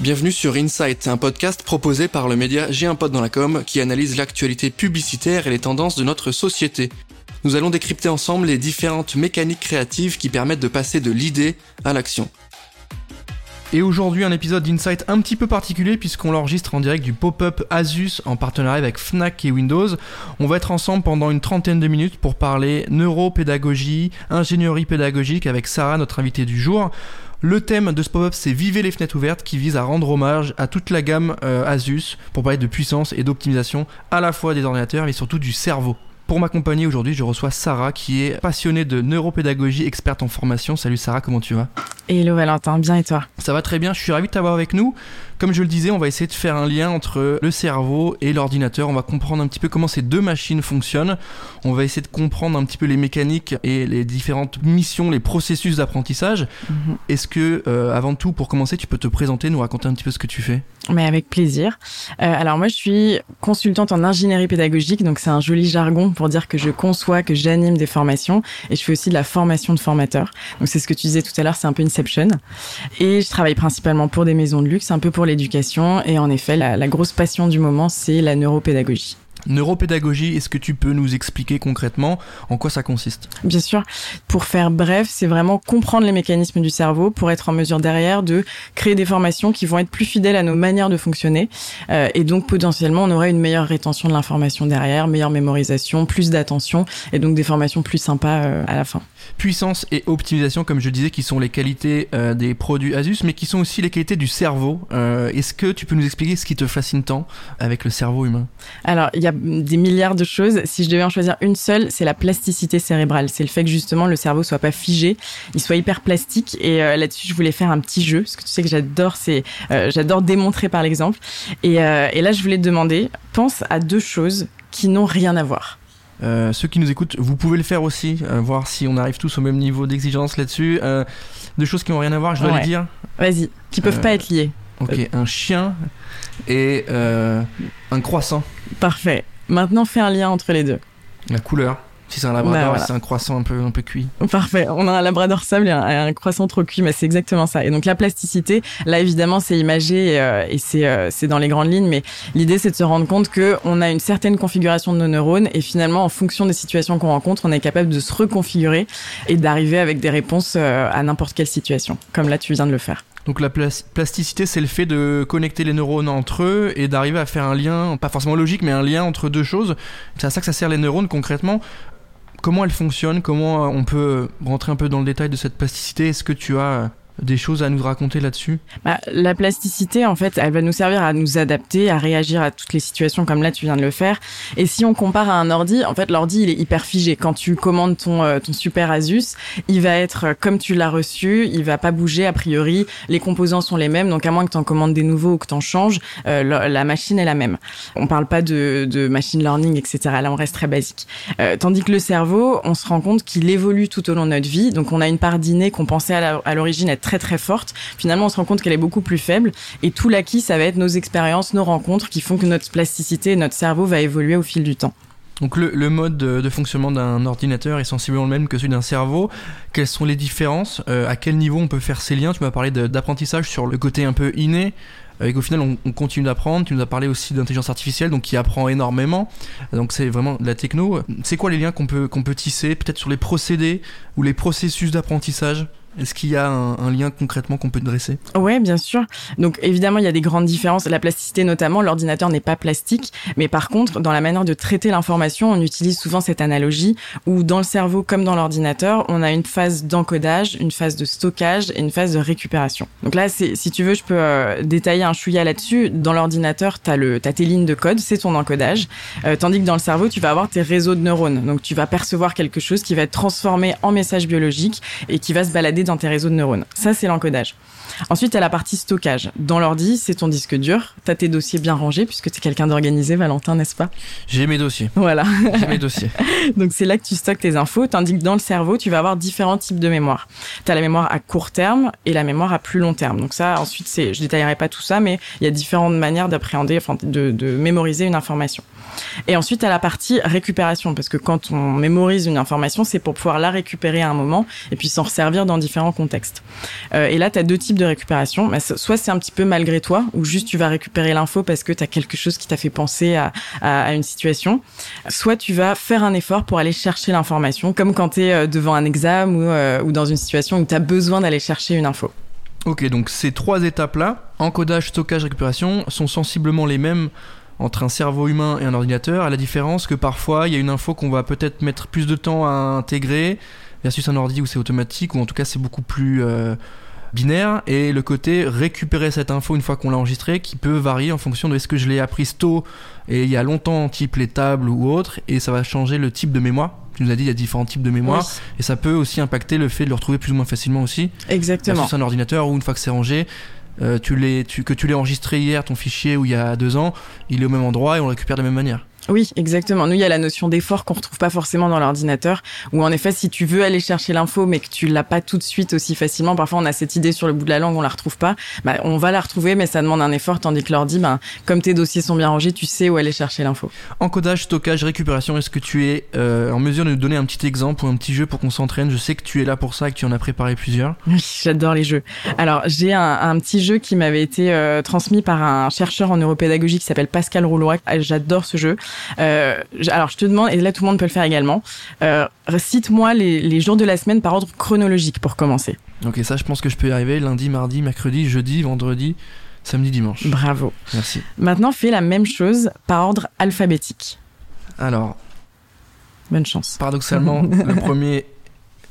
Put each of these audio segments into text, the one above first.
Bienvenue sur Insight, un podcast proposé par le média J'ai un pote dans la com qui analyse l'actualité publicitaire et les tendances de notre société. Nous allons décrypter ensemble les différentes mécaniques créatives qui permettent de passer de l'idée à l'action. Et aujourd'hui, un épisode d'Insight un petit peu particulier puisqu'on l'enregistre en direct du pop-up Asus en partenariat avec Fnac et Windows. On va être ensemble pendant une trentaine de minutes pour parler neuropédagogie, ingénierie pédagogique avec Sarah, notre invitée du jour. Le thème de ce pop-up, c'est Vivez les fenêtres ouvertes, qui vise à rendre hommage à toute la gamme euh, Asus pour parler de puissance et d'optimisation à la fois des ordinateurs et surtout du cerveau. Pour m'accompagner aujourd'hui, je reçois Sarah qui est passionnée de neuropédagogie, experte en formation. Salut Sarah, comment tu vas? Hello Valentin, bien et toi? Ça va très bien, je suis ravi de t'avoir avec nous. Comme je le disais, on va essayer de faire un lien entre le cerveau et l'ordinateur. On va comprendre un petit peu comment ces deux machines fonctionnent. On va essayer de comprendre un petit peu les mécaniques et les différentes missions, les processus d'apprentissage. Mhm. Est-ce que, euh, avant tout, pour commencer, tu peux te présenter, nous raconter un petit peu ce que tu fais? Mais avec plaisir. Euh, alors moi, je suis consultante en ingénierie pédagogique, donc c'est un joli jargon pour dire que je conçois, que j'anime des formations, et je fais aussi de la formation de formateurs. Donc c'est ce que tu disais tout à l'heure, c'est un peu Inception. Et je travaille principalement pour des maisons de luxe, un peu pour l'éducation. Et en effet, la, grosse passion du moment, c'est la neuropédagogie. Neuropédagogie, est-ce que tu peux nous expliquer concrètement en quoi ça consiste? Bien sûr. Pour faire bref, c'est vraiment comprendre les mécanismes du cerveau pour être en mesure derrière de créer des formations qui vont être plus fidèles à nos manières de fonctionner. Euh, et donc potentiellement, on aurait une meilleure rétention de l'information derrière, meilleure mémorisation, plus d'attention et donc des formations plus sympas euh, à la fin. Puissance et optimisation, comme je disais, qui sont les qualités euh, des produits Asus, mais qui sont aussi les qualités du cerveau. Est-ce que tu peux nous expliquer ce qui te fascine tant avec le cerveau humain? Alors, il y a des milliards de choses. Si je devais en choisir une seule, c'est la plasticité cérébrale. C'est le fait que justement le cerveau soit pas figé, il soit hyper plastique. Et euh, là-dessus, je voulais faire un petit jeu, parce que tu sais que j'adore, c'est, euh, j'adore démontrer par l'exemple. Et, euh, et là, je voulais te demander, pense à deux choses qui n'ont rien à voir. Ceux qui nous écoutent, vous pouvez le faire aussi, voir si on arrive tous au même niveau d'exigence là-dessus. deux choses qui n'ont rien à voir, je dois le dire. Vas-y, qui peuvent pas être liées. Ok, un chien et un croissant. Parfait. Maintenant, fais un lien entre les deux. La couleur. Si c'est un labrador, bah, c'est un croissant un peu, un peu cuit. Parfait. On a un labrador sable et un, croissant trop cuit, mais c'est exactement ça. Et donc la plasticité, là évidemment c'est imagé et, euh, euh, c'est dans les grandes lignes, mais l'idée c'est de se rendre compte que on a une certaine configuration de nos neurones et finalement en fonction des situations qu'on rencontre, on est capable de se reconfigurer et d'arriver avec des réponses euh, à n'importe quelle situation, comme là tu viens de le faire. Donc la plasticité, c'est le fait de connecter les neurones entre eux et d'arriver à faire un lien, pas forcément logique, mais un lien entre deux choses. C'est à ça que ça sert les neurones concrètement. Comment elles fonctionnent Comment on peut rentrer un peu dans le détail de cette plasticité. Est-ce que tu as des choses à nous raconter là-dessus bah, La plasticité, en fait, elle va nous servir à nous adapter, à réagir à toutes les situations comme là tu viens de le faire. Et si on compare à un ordi, en fait, l'ordi il est hyper figé. Quand tu commandes ton euh, ton super Asus, il va être euh, comme tu l'as reçu, il va pas bouger a priori. Les composants sont les mêmes, donc à moins que tu en commandes des nouveaux ou que tu en changes, euh, la, machine est la même. On parle pas de, de machine learning, etc. Là, on reste très basique. tandis que le cerveau, on se rend compte qu'il évolue tout au long de notre vie. Donc on a une part d'inné qu'on pensait à l'origine être très très forte. Finalement, on se rend compte qu'elle est beaucoup plus faible. Et tout l'acquis, ça va être nos expériences, nos rencontres qui font que notre plasticité et notre cerveau va évoluer au fil du temps. Donc le, mode de, fonctionnement d'un ordinateur est sensiblement le même que celui d'un cerveau. Quelles sont les différences? Euh, À quel niveau on peut faire ces liens? Tu m'as parlé d'apprentissage sur le côté un peu inné. Et qu'au final, on, continue d'apprendre. Tu nous as parlé aussi d'intelligence artificielle, donc qui apprend énormément. Donc c'est vraiment de la techno. C'est quoi les liens qu'on peut, qu'on peut tisser Peut-être sur les procédés ou les processus d'apprentissage? Est-ce qu'il y a un, lien concrètement qu'on peut dresser? Oui, bien sûr. Donc évidemment, il y a des grandes différences. La plasticité notamment, l'ordinateur n'est pas plastique, mais par contre, dans la manière de traiter l'information, on utilise souvent cette analogie où dans le cerveau comme dans l'ordinateur, on a une phase d'encodage, une phase de stockage et une phase de récupération. Donc là, si tu veux, je peux euh, détailler un chouïa là-dessus. Dans l'ordinateur, tu as, as tes lignes de code, c'est ton encodage, euh, tandis que dans le cerveau, tu vas avoir tes réseaux de neurones. Donc tu vas percevoir quelque chose qui va être transformé en message biologique et qui va se balader dans tes réseaux de neurones. Ça, c'est l'encodage. Ensuite, tu la partie stockage. Dans l'ordi, c'est ton disque dur. Tu as tes dossiers bien rangés, puisque tu es quelqu'un d'organisé, Valentin, n'est-ce pas? J'ai mes dossiers. Voilà. J'ai mes dossiers. Donc, c'est là que tu stockes tes infos, tandis que dans le cerveau, tu vas avoir différents types de mémoire. Tu as la mémoire à court terme et la mémoire à plus long terme. Donc ça, ensuite, c'est, je détaillerai pas tout ça, mais il y a différentes manières d'appréhender, enfin, de, de mémoriser une information. Et ensuite, à la partie récupération, parce que quand on mémorise une information, c'est pour pouvoir la récupérer à un moment et puis s'en servir dans différents différents contextes. Euh, et là, tu as deux types de récupération. Bah, soit c'est un petit peu malgré toi, ou juste tu vas récupérer l'info parce que tu as quelque chose qui t'a fait penser à, une situation. Soit tu vas faire un effort pour aller chercher l'information, comme quand tu es euh, devant un examen ou, euh, ou dans une situation où tu as besoin d'aller chercher une info. Ok, donc ces trois étapes-là, encodage, stockage, récupération, sont sensiblement les mêmes entre un cerveau humain et un ordinateur, à la différence que parfois il y a une info qu'on va peut-être mettre plus de temps à intégrer versus un ordi où c'est automatique, ou en tout cas c'est beaucoup plus euh, binaire, et le côté récupérer cette info une fois qu'on l'a enregistrée qui peut varier en fonction de est-ce que je l'ai appris tôt et il y a longtemps, type les tables ou autre, et ça va changer le type de mémoire. Tu nous as dit il y a différents types de mémoire, et ça peut aussi impacter le fait de le retrouver plus ou moins facilement aussi. Exactement. Versus un ordinateur où une fois que c'est rangé, euh, tu que tu l'aies enregistré hier, ton fichier, ou il y a deux ans, il est au même endroit et on le récupère de la même manière. Oui, exactement. Nous, il y a la notion d'effort qu'on retrouve pas forcément dans l'ordinateur, où en effet, si tu veux aller chercher l'info, mais que tu l'as pas tout de suite aussi facilement, parfois on a cette idée sur le bout de la langue, on la retrouve pas. Bah, on va la retrouver, mais ça demande un effort, tandis que l'ordi, ben, comme tes dossiers sont bien rangés, tu sais où aller chercher l'info. Encodage, stockage, récupération. Est-ce que tu es euh, en mesure de nous donner un petit exemple ou un petit jeu pour qu'on s'entraîne? Je sais que tu es là pour ça et que tu en as préparé plusieurs. Oui, j'adore les jeux. Alors, j'ai un, petit jeu qui m'avait été euh, transmis par un chercheur en neuropédagogie qui s'appelle Pascal Roulois. J'adore ce jeu. Euh, alors je te demande, et là tout le monde peut le faire également, euh, cite-moi les, jours de la semaine par ordre chronologique pour commencer. Ok, ça je pense que je peux y arriver. Lundi, mardi, mercredi, jeudi, vendredi, samedi, dimanche. Bravo. Merci. Maintenant, fais la même chose par ordre alphabétique. Alors. Bonne chance. Paradoxalement, le premier,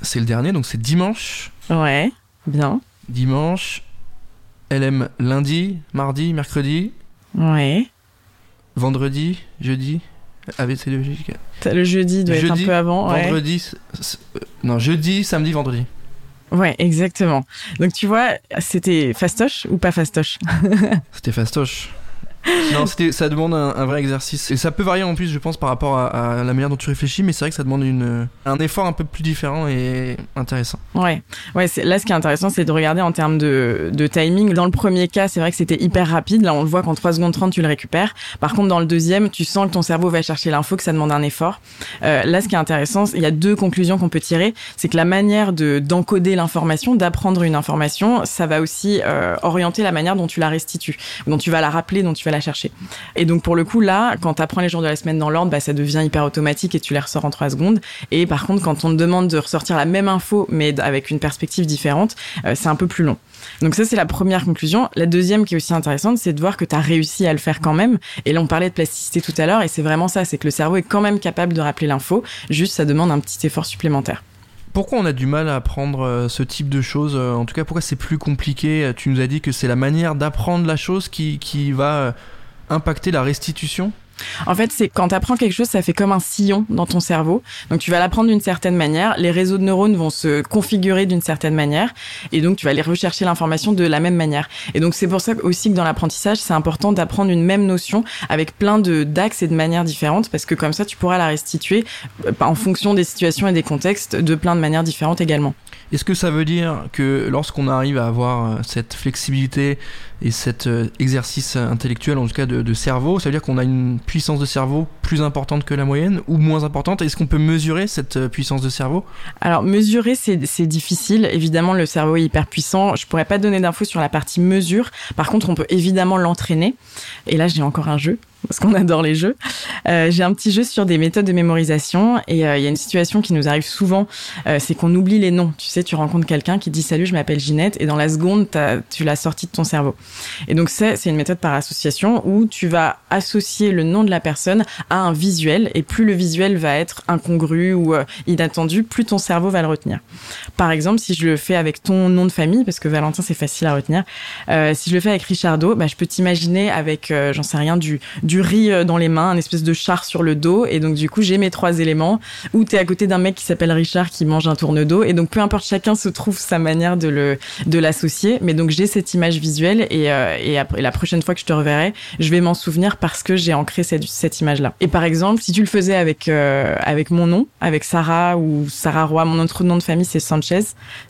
c'est le dernier, donc c'est dimanche. Ouais, bien. Dimanche. LM lundi, mardi, mercredi. Ouais. Vendredi, jeudi, ABC logique. Le jeudi doit être un peu avant. Vendredi, euh, non, jeudi, samedi, vendredi. Ouais, exactement. Donc tu vois, c'était fastoche ou pas fastoche? C'était fastoche non, ça demande un, vrai exercice. Et ça peut varier en plus, je pense, par rapport à, la manière dont tu réfléchis, mais c'est vrai que ça demande une, un effort un peu plus différent et intéressant. Ouais, ouais là, ce qui est intéressant, c'est de regarder en termes de, timing. Dans le premier cas, c'est vrai que c'était hyper rapide. Là, on le voit qu'en 3 secondes 30, tu le récupères. Par contre, dans le deuxième, tu sens que ton cerveau va chercher l'info, que ça demande un effort. Euh, là, ce qui est intéressant, il y a deux conclusions qu'on peut tirer. C'est que la manière de d'encoder l'information, d'apprendre une information, ça va aussi euh, orienter la manière dont tu la restitues, dont tu vas la rappeler, dont tu vas la chercher. Et donc pour le coup là, quand tu apprends les jours de la semaine dans l'ordre, bah, ça devient hyper automatique et tu les ressors en trois secondes. Et par contre, quand on te demande de ressortir la même info mais avec une perspective différente, euh, c'est un peu plus long. Donc ça, c'est la première conclusion. La deuxième qui est aussi intéressante, c'est de voir que tu as réussi à le faire quand même. Et là, on parlait de plasticité tout à l'heure, et c'est vraiment ça, c'est que le cerveau est quand même capable de rappeler l'info, juste ça demande un petit effort supplémentaire. Pourquoi on a du mal à apprendre euh, ce type de choses euh, En tout cas, pourquoi c'est plus compliqué Tu nous as dit que c'est la manière d'apprendre la chose qui, qui va euh, impacter la restitution? En fait, c'est quand tu apprends quelque chose, ça fait comme un sillon dans ton cerveau. Donc tu vas l'apprendre d'une certaine manière, les réseaux de neurones vont se configurer d'une certaine manière et donc tu vas aller rechercher l'information de la même manière. Et donc c'est pour ça aussi que dans l'apprentissage, c'est important d'apprendre une même notion avec plein de d'axes et de manières différentes parce que comme ça tu pourras la restituer euh, en fonction des situations et des contextes de plein de manières différentes également. Est-ce que ça veut dire que lorsqu'on arrive à avoir euh, cette flexibilité et cet euh, exercice intellectuel, en tout cas de, cerveau, ça veut dire qu'on a une puissance de cerveau plus importante que la moyenne ou moins importante? Est-ce qu'on peut mesurer cette euh, puissance de cerveau? Alors mesurer, c'est difficile. Évidemment, le cerveau est hyper puissant. Je pourrais pas donner d'infos sur la partie mesure. Par contre, on peut évidemment l'entraîner. Et là, j'ai encore un jeu parce qu'on adore les jeux. Euh, j'ai un petit jeu sur des méthodes de mémorisation et euh, il y a une situation qui nous arrive souvent, euh, c'est qu'on oublie les noms. Tu sais, tu rencontres quelqu'un qui dit salut, je m'appelle Ginette et dans la seconde, tu l'as sorti de ton cerveau. Et donc c'est une méthode par association où tu vas associer le nom de la personne à un visuel et plus le visuel va être incongru ou inattendu, plus ton cerveau va le retenir. Par exemple, si je le fais avec ton nom de famille, parce que Valentin c'est facile à retenir, si je le fais avec Richardo, bah, je peux t'imaginer avec, j'en sais rien, du du riz euh, dans les mains, un espèce de char sur le dos. Et donc, du coup, j'ai mes trois éléments. Ou t'es à côté d'un mec qui s'appelle Richard qui mange un tourne dos. Et donc, peu importe, chacun se trouve sa manière de le, de l'associer. Mais donc, j'ai cette image visuelle et, euh, et après, la prochaine fois que je te reverrai, je vais m'en souvenir parce que j'ai ancré cette, cette image-là. Et par exemple, si tu le faisais avec, euh, avec mon nom, avec Sarah ou Sarah Roy, mon autre nom de famille, c'est Sanchez.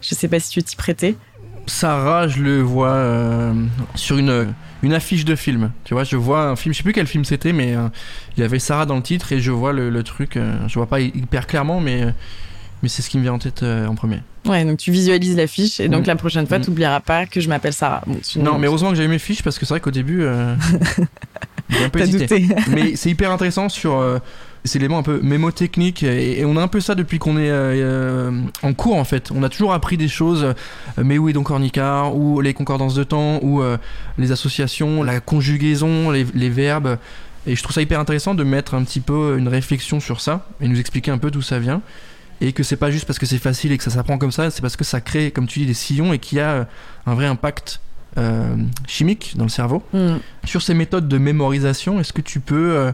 Je sais pas si tu t'y prêtais. Sarah, je le vois sur une une affiche de film. Tu vois, je vois un film, je sais plus quel film c'était, mais euh, il y avait Sarah dans le titre et je vois le, truc. Euh, je vois pas hyper clairement, mais euh, mais c'est ce qui me vient en tête en premier. Ouais, donc tu visualises la fiche et donc mm. la prochaine fois, mm. tu n'oublieras pas que je m'appelle Sarah. non, mais heureusement que j'avais mes fiches parce que c'est vrai qu'au début, j'ai un peu hésité. mais c'est hyper intéressant sur ces éléments un peu mémotechniques et, et, on a un peu ça depuis qu'on est euh, en cours en fait. On a toujours appris des choses, euh, mais où est donc Ornicard, ou les concordances de temps, ou euh, les associations, la conjugaison, les, les, verbes. Et je trouve ça hyper intéressant de mettre un petit peu une réflexion sur ça et nous expliquer un peu d'où ça vient. Et que c'est pas juste parce que c'est facile et que ça s'apprend comme ça, c'est parce que ça crée, comme tu dis, des sillons et qu'il y a un vrai impact chimique dans le cerveau. Mm. Sur ces méthodes de mémorisation, est-ce que tu peux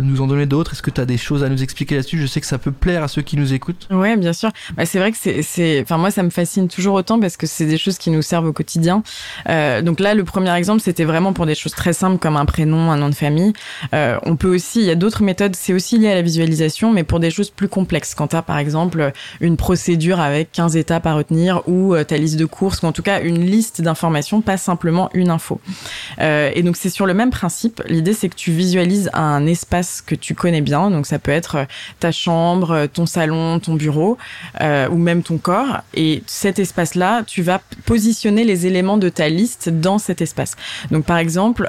nous en donner d'autres? Est-ce que tu as des choses à nous expliquer là-dessus? Je sais que ça peut plaire à ceux qui nous écoutent. Ouais, bien sûr. Bah, c'est vrai que c'est, enfin moi ça me fascine toujours autant parce que c'est des choses qui nous servent au quotidien. Euh, donc là, le premier exemple, c'était vraiment pour des choses très simples comme un prénom, un nom de famille. Euh, on peut aussi, il y a d'autres méthodes. C'est aussi lié à la visualisation, mais pour des choses plus complexes. Quand tu as par exemple une procédure avec 15 étapes à retenir ou euh, ta liste de courses, ou en tout cas une liste d'informations, pas simplement une info. Et donc c'est sur le même principe. L'idée c'est que tu visualises un espace que tu connais bien. Donc ça peut être euh, ta chambre, euh, ton salon, ton bureau euh, ou même ton corps. Et cet espace-là, tu vas positionner les éléments de ta liste dans cet espace. Donc par exemple,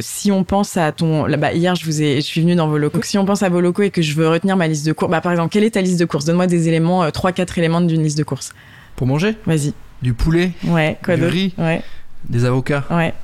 si on pense à ton, là, bah, hier je vous ai, je suis venue dans vos locaux. Si on pense à vos locaux et que je veux retenir ma liste de courses, bah par exemple, quelle est ta liste de courses? Donne-moi des éléments, trois, quatre éléments d'une liste de courses. Pour manger? Vas-y. Du poulet? Ouais. Quoi du riz? Ouais. Des avocats? Ouais.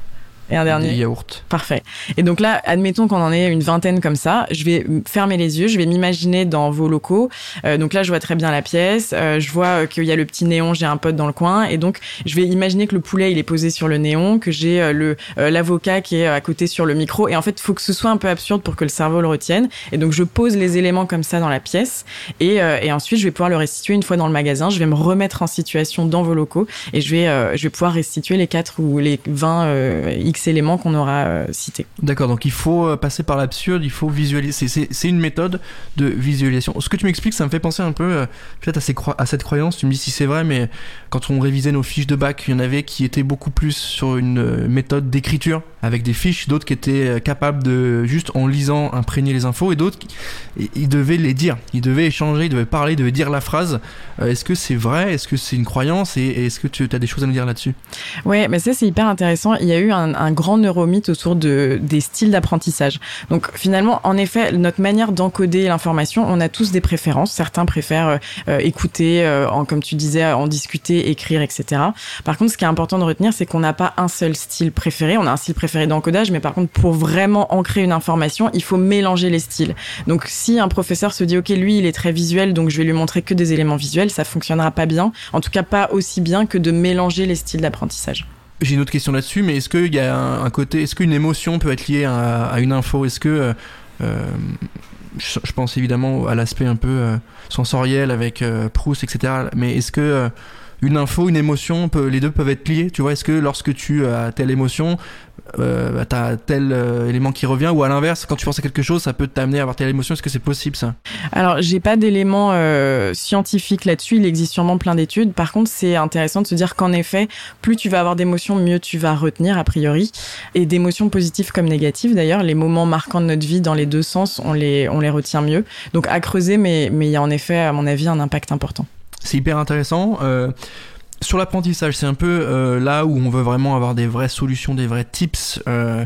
Et un dernier. Des yaourts. Parfait. Et donc là, admettons qu'on en ait une vingtaine comme ça. Je vais fermer les yeux, je vais m'imaginer dans vos locaux. Euh, donc là, je vois très bien la pièce. Euh, je vois euh, qu'il y a le petit néon, j'ai un pote dans le coin. Et donc, je vais imaginer que le poulet, il est posé sur le néon, que j'ai euh, le l'avocat qui est à côté sur le micro. Et en fait, il faut que ce soit un peu absurde pour que le cerveau le retienne. Et donc, je pose les éléments comme ça dans la pièce. Et, et ensuite, je vais pouvoir le restituer une fois dans le magasin. Je vais me remettre en situation dans vos locaux. Et je vais, je vais pouvoir restituer les 4 ou les 20 X éléments qu'on aura euh, cités. D'accord, donc il faut euh, passer par l'absurde, il faut visualiser. C'est une méthode de visualisation. Ce que tu m'expliques, ça me fait penser un peu euh, peut-être à, à, cette croyance. Tu me dis si c'est vrai, mais quand on révisait nos fiches de bac, il y en avait qui étaient beaucoup plus sur une méthode d'écriture avec des fiches, d'autres qui étaient capables de juste en lisant imprégner les infos et d'autres ils devaient les dire, ils devaient échanger, ils devaient parler, ils devaient dire la phrase. est-ce que c'est vrai? Est-ce que c'est une croyance? Et, est-ce que tu as des choses à nous dire là-dessus? Ouais, mais ça c'est hyper intéressant. Il y a eu un, un grand neuromythe autour de, des styles d'apprentissage. Donc finalement, en effet, notre manière d'encoder l'information, on a tous des préférences. Certains préfèrent euh, écouter, euh, comme tu disais, en discuter, écrire, etc. Par contre, ce qui est important de retenir, c'est qu'on n'a pas un seul style préféré. On a un style préféré d'encodage, mais par contre, pour vraiment ancrer une information, il faut mélanger les styles. Donc si un professeur se dit, OK, lui, il est très visuel, donc je vais lui montrer que des éléments visuels, ça fonctionnera pas bien. En tout cas, pas aussi bien que de mélanger les styles d'apprentissage. J'ai une autre question là-dessus, mais est-ce qu'il y a un, côté, est-ce qu'une émotion peut être liée à, une info? Est-ce que euh, euh, je, pense évidemment à l'aspect un peu euh, sensoriel avec Proust, etc. Mais est-ce que une info, une émotion, les deux peuvent être liés Tu vois, est-ce que lorsque tu as telle émotion, euh, bah, t'as tel euh, élément qui revient ou à l'inverse quand tu penses à quelque chose ça peut t'amener à avoir telle émotion. Est-ce que c'est possible ça? Alors j'ai pas d'éléments euh, scientifiques là-dessus. Il existe sûrement plein d'études. Par contre c'est intéressant de se dire qu'en effet plus tu vas avoir d'émotions mieux tu vas retenir a priori. Et d'émotions positives comme négatives d'ailleurs les moments marquants de notre vie dans les deux sens on les on les retient mieux. Donc à creuser mais mais il y a en effet à mon avis un impact important. C'est hyper intéressant. Euh, sur l'apprentissage, c'est un peu euh, là où on veut vraiment avoir des vraies solutions, des vrais tips. Euh,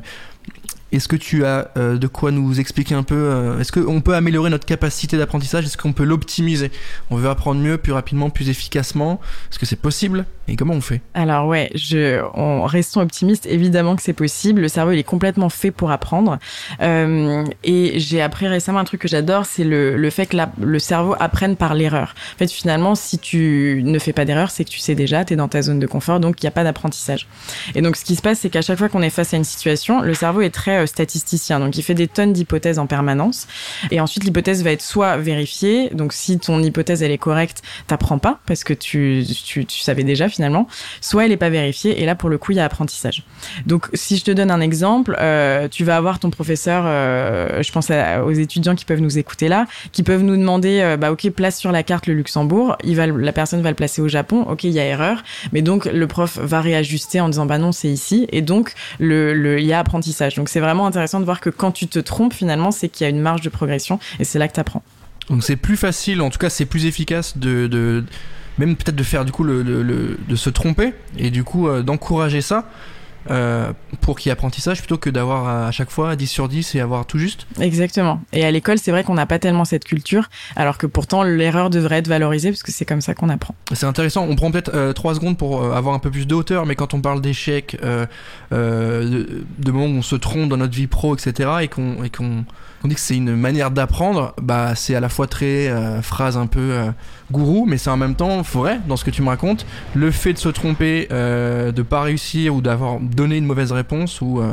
est-ce que tu as euh, de quoi nous expliquer un peu Est-ce qu'on peut améliorer notre capacité d'apprentissage? Est-ce qu'on peut l'optimiser? On veut apprendre mieux, plus rapidement, plus efficacement. Est-ce que c'est possible? Et comment on fait Alors ouais, je, on, restons optimistes. Évidemment que c'est possible. Le cerveau, il est complètement fait pour apprendre. Euh, et j'ai appris récemment un truc que j'adore, c'est le, le fait que la, le cerveau apprenne par l'erreur. En fait, finalement, si tu ne fais pas d'erreur, c'est que tu sais déjà, tu es dans ta zone de confort, donc il n'y a pas d'apprentissage. Et donc ce qui se passe, c'est qu'à chaque fois qu'on est face à une situation, le cerveau est très euh, statisticien. Donc, il fait des tonnes d'hypothèses en permanence. Et ensuite, l'hypothèse va être soit vérifiée. Donc, si ton hypothèse, elle est correcte, t'apprends pas parce que tu, tu, tu, savais déjà finalement. Soit elle est pas vérifiée. Et là, pour le coup, il y a apprentissage. Donc, si je te donne un exemple, euh, tu vas avoir ton professeur, euh, je pense aux étudiants qui peuvent nous écouter là, qui peuvent nous demander, euh, bah, OK, place sur la carte le Luxembourg. La personne va le placer au Japon. OK, il y a erreur. Mais donc, le prof va réajuster en disant, bah non, c'est ici. Et donc, le, il y a apprentissage. Donc, c'est vraiment intéressant de voir que quand tu te trompes, finalement, c'est qu'il y a une marge de progression et c'est là que tu apprends. Donc c'est plus facile, en tout cas c'est plus efficace de même peut-être de faire du coup le, le, de se tromper et du coup euh, d'encourager ça euh, pour qu'il y ait apprentissage plutôt que d'avoir à chaque fois 10 sur 10 et avoir tout juste. Exactement. Et à l'école, c'est vrai qu'on n'a pas tellement cette culture, alors que pourtant l'erreur devrait être valorisée parce que c'est comme ça qu'on apprend. C'est intéressant. On prend peut-être euh, 3 secondes pour euh, avoir un peu plus de hauteur, mais quand on parle d'échecs, de, de, moments où on se trompe dans notre vie pro, etc., et qu'on qu'on on dit que c'est une manière d'apprendre, bah c'est à la fois très phrase un peu gourou, mais c'est en même temps vrai dans ce que tu me racontes. Le fait de se tromper, euh, de pas réussir ou d'avoir donné une mauvaise réponse ou euh,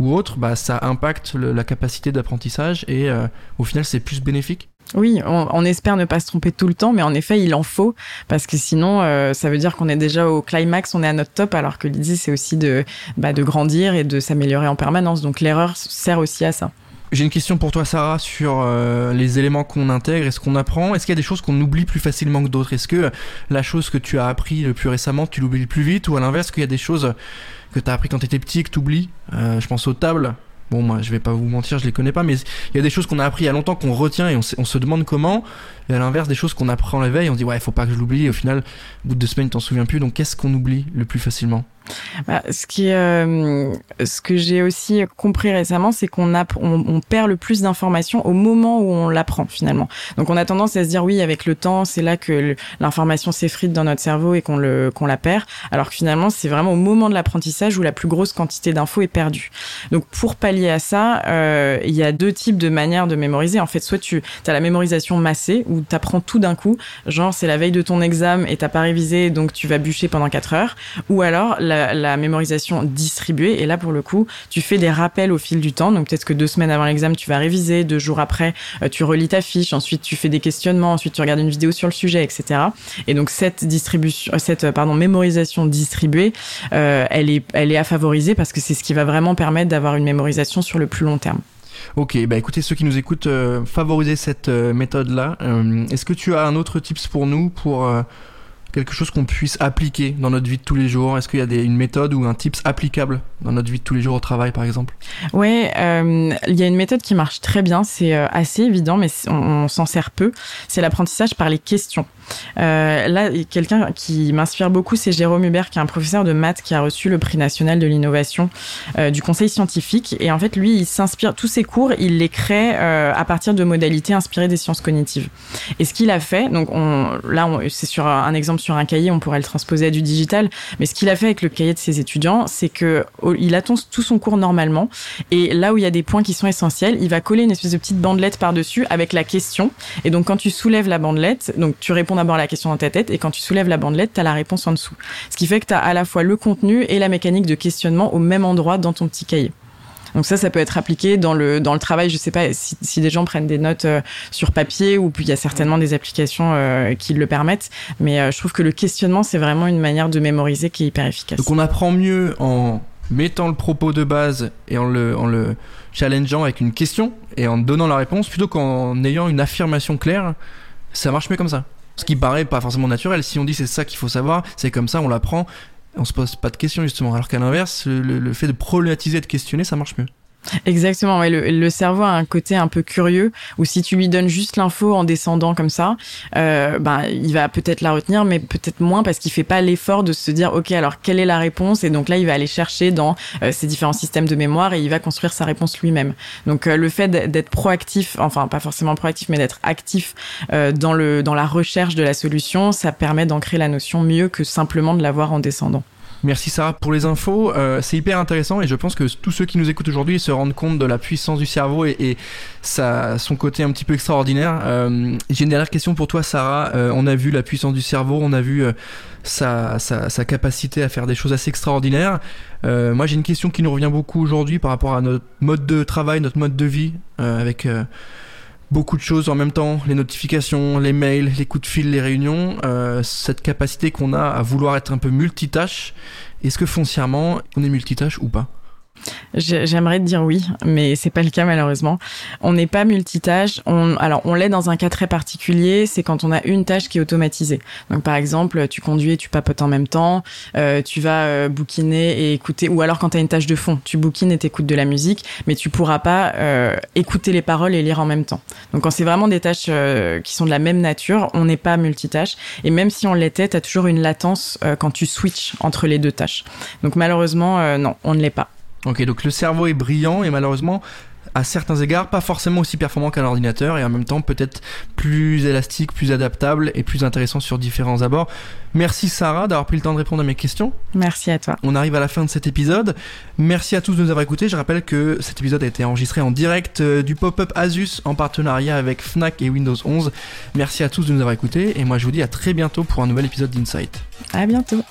ou autre, bah ça impacte la capacité d'apprentissage et euh, au final c'est plus bénéfique. Oui, on, on, espère ne pas se tromper tout le temps, mais en effet, il en faut parce que sinon, euh, ça veut dire qu'on est déjà au climax, on est à notre top, alors que l'idée c'est aussi de bah, de grandir et de s'améliorer en permanence. Donc l'erreur sert aussi à ça. J'ai une question pour toi, Sarah, sur euh, les éléments qu'on intègre et ce qu'on apprend. Est-ce qu'il y a des choses qu'on oublie plus facilement que d'autres? Est-ce que la chose que tu as appris le plus récemment, tu l'oublies plus vite? Ou à l'inverse, qu'il y a des choses que tu as appris quand tu étais petit et que tu oublies euh, Je pense aux tables. Bon, moi, je vais pas vous mentir, je les connais pas, mais il y a des choses qu'on a appris il y a longtemps qu'on retient et on, se demande comment. Et à l'inverse, des choses qu'on apprend la veille, on dit ouais, il faut pas que je l'oublie. Au final, au bout de deux semaines, tu t'en souviens plus. Donc, qu'est-ce qu'on oublie le plus facilement? Bah, ce qui euh, ce que j'ai aussi compris récemment, c'est qu'on on, on, perd le plus d'informations au moment où on l'apprend finalement. Donc on a tendance à se dire oui, avec le temps, c'est là que l'information s'effrite dans notre cerveau et qu'on le qu'on la perd. Alors que finalement, c'est vraiment au moment de l'apprentissage où la plus grosse quantité d'infos est perdue. Donc pour pallier à ça, euh, il y a deux types de manières de mémoriser. En fait, soit tu as la mémorisation massée où tu apprends tout d'un coup, genre c'est la veille de ton examen et t'as pas révisé, donc tu vas bûcher pendant 4 heures, ou alors la, mémorisation distribuée. Et là, pour le coup, tu fais des rappels au fil du temps. Donc peut-être que deux semaines avant l'examen, tu vas réviser. Deux jours après, euh, tu relis ta fiche. Ensuite, tu fais des questionnements. Ensuite, tu regardes une vidéo sur le sujet, etc. Et donc cette distribution, euh, cette pardon mémorisation distribuée, euh, elle est, elle est à favoriser parce que c'est ce qui va vraiment permettre d'avoir une mémorisation sur le plus long terme. Ok, bah écoutez, ceux qui nous écoutent, euh, favorisez cette euh, méthode-là. Euh, Est-ce que tu as un autre tips pour nous pour quelque chose qu'on puisse appliquer dans notre vie de tous les jours? Est-ce qu'il y a une méthode ou un tips applicable dans notre vie de tous les jours au travail, par exemple? Ouais, euh, il y a une méthode qui marche très bien. C'est euh, assez évident, mais on, s'en sert peu. C'est l'apprentissage par les questions. Euh, là, quelqu'un qui m'inspire beaucoup, c'est Jérôme Hubert, qui est un professeur de maths qui a reçu le prix national de l'innovation euh, du Conseil scientifique. Et en fait, lui, il s'inspire, tous ses cours, il les crée à partir de modalités inspirées des sciences cognitives. Et ce qu'il a fait, donc on, là, c'est sur un exemple sur un cahier, on pourrait le transposer à du digital, mais ce qu'il a fait avec le cahier de ses étudiants, c'est que il attend tout son cours normalement, et là où il y a des points qui sont essentiels, il va coller une espèce de petite bandelette par-dessus avec la question. Et donc, quand tu soulèves la bandelette, donc tu réponds d'abord la question dans ta tête et quand tu soulèves la bandelette, tu as la réponse en dessous. Ce qui fait que tu as à la fois le contenu et la mécanique de questionnement au même endroit dans ton petit cahier. Donc ça, ça peut être appliqué dans le dans le travail. Je sais pas si, si des gens prennent des notes euh, sur papier ou puis il y a certainement des applications euh, qui le permettent. Mais euh, je trouve que le questionnement, c'est vraiment une manière de mémoriser qui est hyper efficace. Donc on apprend mieux en mettant le propos de base et en le en le challengeant avec une question et en donnant la réponse plutôt qu'en ayant une affirmation claire. Ça marche mieux comme ça. Ce qui paraît pas forcément naturel. Si on dit c'est ça qu'il faut savoir, c'est comme ça, on l'apprend, on se pose pas de questions justement. Alors qu'à l'inverse, le, le, fait de problématiser, de questionner, ça marche mieux. Exactement, ouais, le, le, cerveau a un côté un peu curieux où si tu lui donnes juste l'info en descendant comme ça, euh, ben il va peut-être la retenir, mais peut-être moins parce qu'il fait pas l'effort de se dire ok alors quelle est la réponse? Et donc là il va aller chercher dans euh, ces différents systèmes de mémoire et il va construire sa réponse lui-même. Donc euh, le fait d'être proactif, enfin pas forcément proactif, mais d'être actif euh, dans le dans la recherche de la solution, ça permet d'ancrer la notion mieux que simplement de l'avoir en descendant. Merci Sarah pour les infos. Euh, c'est hyper intéressant et je pense que tous ceux qui nous écoutent aujourd'hui se rendent compte de la puissance du cerveau et, son côté un petit peu extraordinaire. Euh, J'ai une dernière question pour toi Sarah. Euh, on a vu la puissance du cerveau, on a vu sa, capacité à faire des choses assez extraordinaires. Moi j'ai une question qui nous revient beaucoup aujourd'hui par rapport à notre mode de travail, notre mode de vie avec beaucoup de choses en même temps, les notifications, les mails, les coups de fil, les réunions, euh, cette capacité qu'on a à vouloir être un peu multitâche, est-ce que foncièrement on est multitâche ou pas? J'aimerais te dire oui, mais c'est pas le cas malheureusement. On n'est pas multitâche. On, alors, on l'est dans un cas très particulier, c'est quand on a une tâche qui est automatisée. Donc, par exemple, tu conduis et tu papotes en même temps, euh, tu vas euh, bouquiner et écouter, ou alors quand tu as une tâche de fond, tu bouquines et t'écoutes de la musique, mais tu pourras pas euh, écouter les paroles et lire en même temps. Donc, quand c'est vraiment des tâches euh, qui sont de la même nature, on n'est pas multitâche. Et même si on l'était, tu as toujours une latence euh, quand tu switches entre les deux tâches. Donc, malheureusement, non, on ne l'est pas. Ok, donc le cerveau est brillant et malheureusement à certains égards pas forcément aussi performant qu'un ordinateur et en même temps peut-être plus élastique, plus adaptable et plus intéressant sur différents abords. Merci Sarah d'avoir pris le temps de répondre à mes questions. Merci à toi. On arrive à la fin de cet épisode. Merci à tous de nous avoir écoutés. Je rappelle que cet épisode a été enregistré en direct euh, du pop-up Asus en partenariat avec Fnac et Windows 11. Merci à tous de nous avoir écoutés et moi je vous dis à très bientôt pour un nouvel épisode d'Insight. À bientôt.